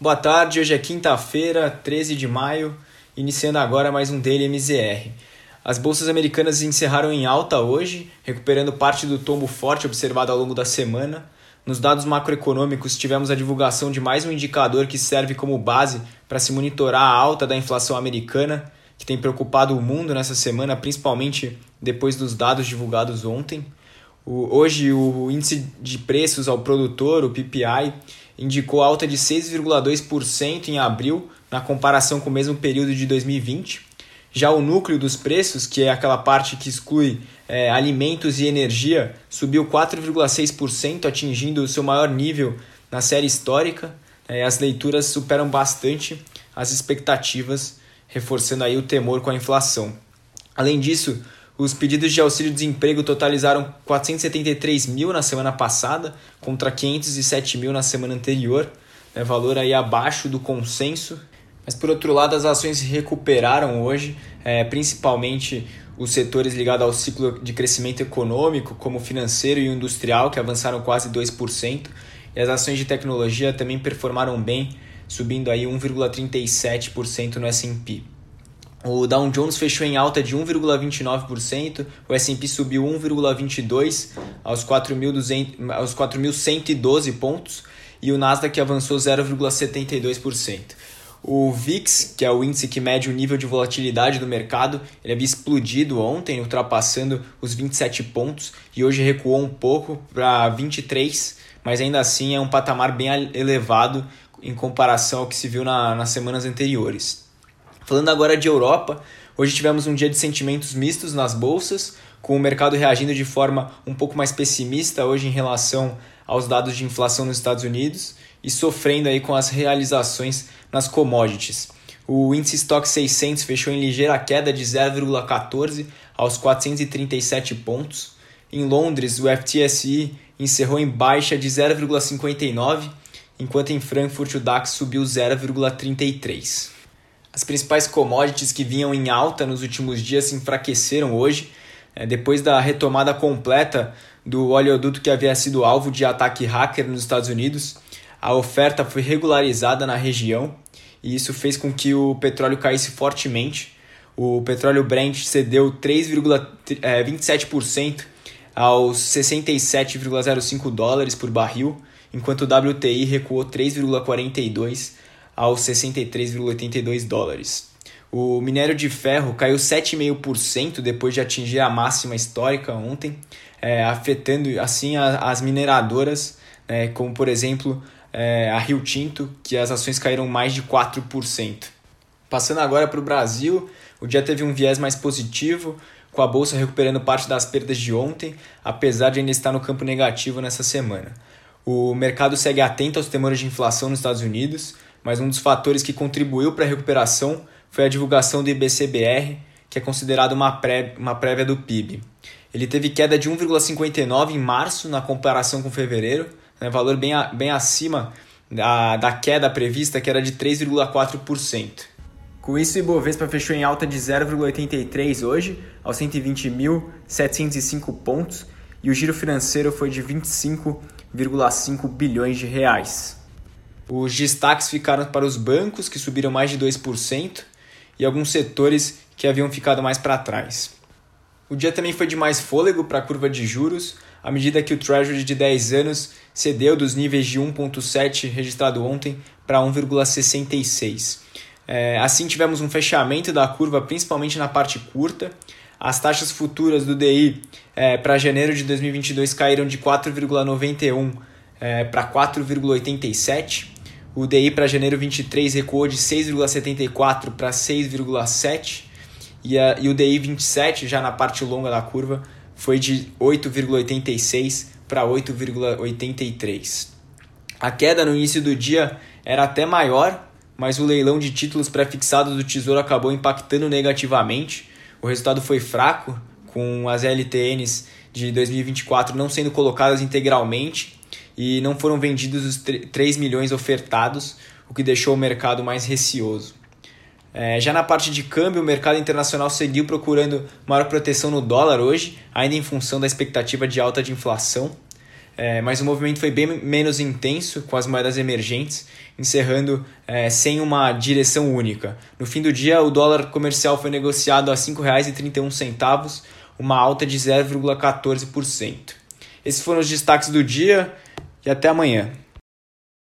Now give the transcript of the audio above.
Boa tarde, hoje é quinta-feira, 13 de maio, iniciando agora mais um Daily MZR. As bolsas americanas encerraram em alta hoje, recuperando parte do tombo forte observado ao longo da semana. Nos dados macroeconômicos, tivemos a divulgação de mais um indicador que serve como base para se monitorar a alta da inflação americana, que tem preocupado o mundo nessa semana, principalmente depois dos dados divulgados ontem. O, hoje, o índice de preços ao produtor, o PPI, indicou alta de 6,2% em abril, na comparação com o mesmo período de 2020. Já o núcleo dos preços, que é aquela parte que exclui é, alimentos e energia, subiu 4,6%, atingindo o seu maior nível na série histórica. É, as leituras superam bastante as expectativas, reforçando aí o temor com a inflação. Além disso, os pedidos de auxílio-desemprego totalizaram 473 mil na semana passada, contra 507 mil na semana anterior, né, valor aí abaixo do consenso. Mas por outro lado, as ações se recuperaram hoje, é, principalmente os setores ligados ao ciclo de crescimento econômico, como financeiro e industrial, que avançaram quase 2%, e as ações de tecnologia também performaram bem, subindo aí 1,37% no S&P. O Dow Jones fechou em alta de 1,29%, o S&P subiu 1,22 aos 4.112 pontos e o Nasdaq avançou 0,72%. O VIX, que é o índice que mede o nível de volatilidade do mercado, ele havia explodido ontem, ultrapassando os 27 pontos e hoje recuou um pouco para 23, mas ainda assim é um patamar bem elevado em comparação ao que se viu na, nas semanas anteriores. Falando agora de Europa, hoje tivemos um dia de sentimentos mistos nas bolsas, com o mercado reagindo de forma um pouco mais pessimista hoje em relação aos dados de inflação nos Estados Unidos e sofrendo aí com as realizações nas commodities. O índice Stock 600 fechou em ligeira queda de 0,14 aos 437 pontos. Em Londres, o FTSE encerrou em baixa de 0,59, enquanto em Frankfurt o DAX subiu 0,33. As principais commodities que vinham em alta nos últimos dias se enfraqueceram hoje, é, depois da retomada completa do oleoduto que havia sido alvo de ataque hacker nos Estados Unidos. A oferta foi regularizada na região e isso fez com que o petróleo caísse fortemente. O petróleo Brent cedeu 3,27% é, aos 67,05 dólares por barril, enquanto o WTI recuou 3,42 aos 63,82 dólares. O minério de ferro caiu 7,5% depois de atingir a máxima histórica ontem, é, afetando assim a, as mineradoras, é, como por exemplo é, a Rio Tinto, que as ações caíram mais de 4%. Passando agora para o Brasil, o dia teve um viés mais positivo, com a bolsa recuperando parte das perdas de ontem, apesar de ainda estar no campo negativo nessa semana. O mercado segue atento aos temores de inflação nos Estados Unidos, mas um dos fatores que contribuiu para a recuperação foi a divulgação do IBCBR, que é considerado uma, pré, uma prévia do PIB. Ele teve queda de 1,59 em março na comparação com fevereiro, né, valor bem, a, bem acima da, da queda prevista, que era de 3,4%. Com isso, o Ibovespa fechou em alta de 0,83 hoje, aos 120.705 pontos, e o giro financeiro foi de 25,5 bilhões de reais. Os destaques ficaram para os bancos, que subiram mais de 2%, e alguns setores que haviam ficado mais para trás. O dia também foi de mais fôlego para a curva de juros, à medida que o Treasury de 10 anos cedeu dos níveis de 1,7 registrado ontem para 1,66. É, assim, tivemos um fechamento da curva, principalmente na parte curta. As taxas futuras do DI é, para janeiro de 2022 caíram de 4,91 é, para 4,87 o DI para janeiro 23 recuou de 6,74 para 6,7 e, e o DI 27, já na parte longa da curva, foi de 8,86 para 8,83. A queda no início do dia era até maior, mas o leilão de títulos pré-fixados do Tesouro acabou impactando negativamente. O resultado foi fraco, com as LTNs de 2024 não sendo colocadas integralmente e não foram vendidos os 3 milhões ofertados, o que deixou o mercado mais receoso. É, já na parte de câmbio, o mercado internacional seguiu procurando maior proteção no dólar hoje, ainda em função da expectativa de alta de inflação. é, mas o movimento foi bem menos intenso com as moedas emergentes, encerrando é, sem uma direção única. No fim do dia, o dólar comercial foi negociado a R$ 5,31, uma alta de 0,14%. Esses foram os destaques do dia e até amanhã.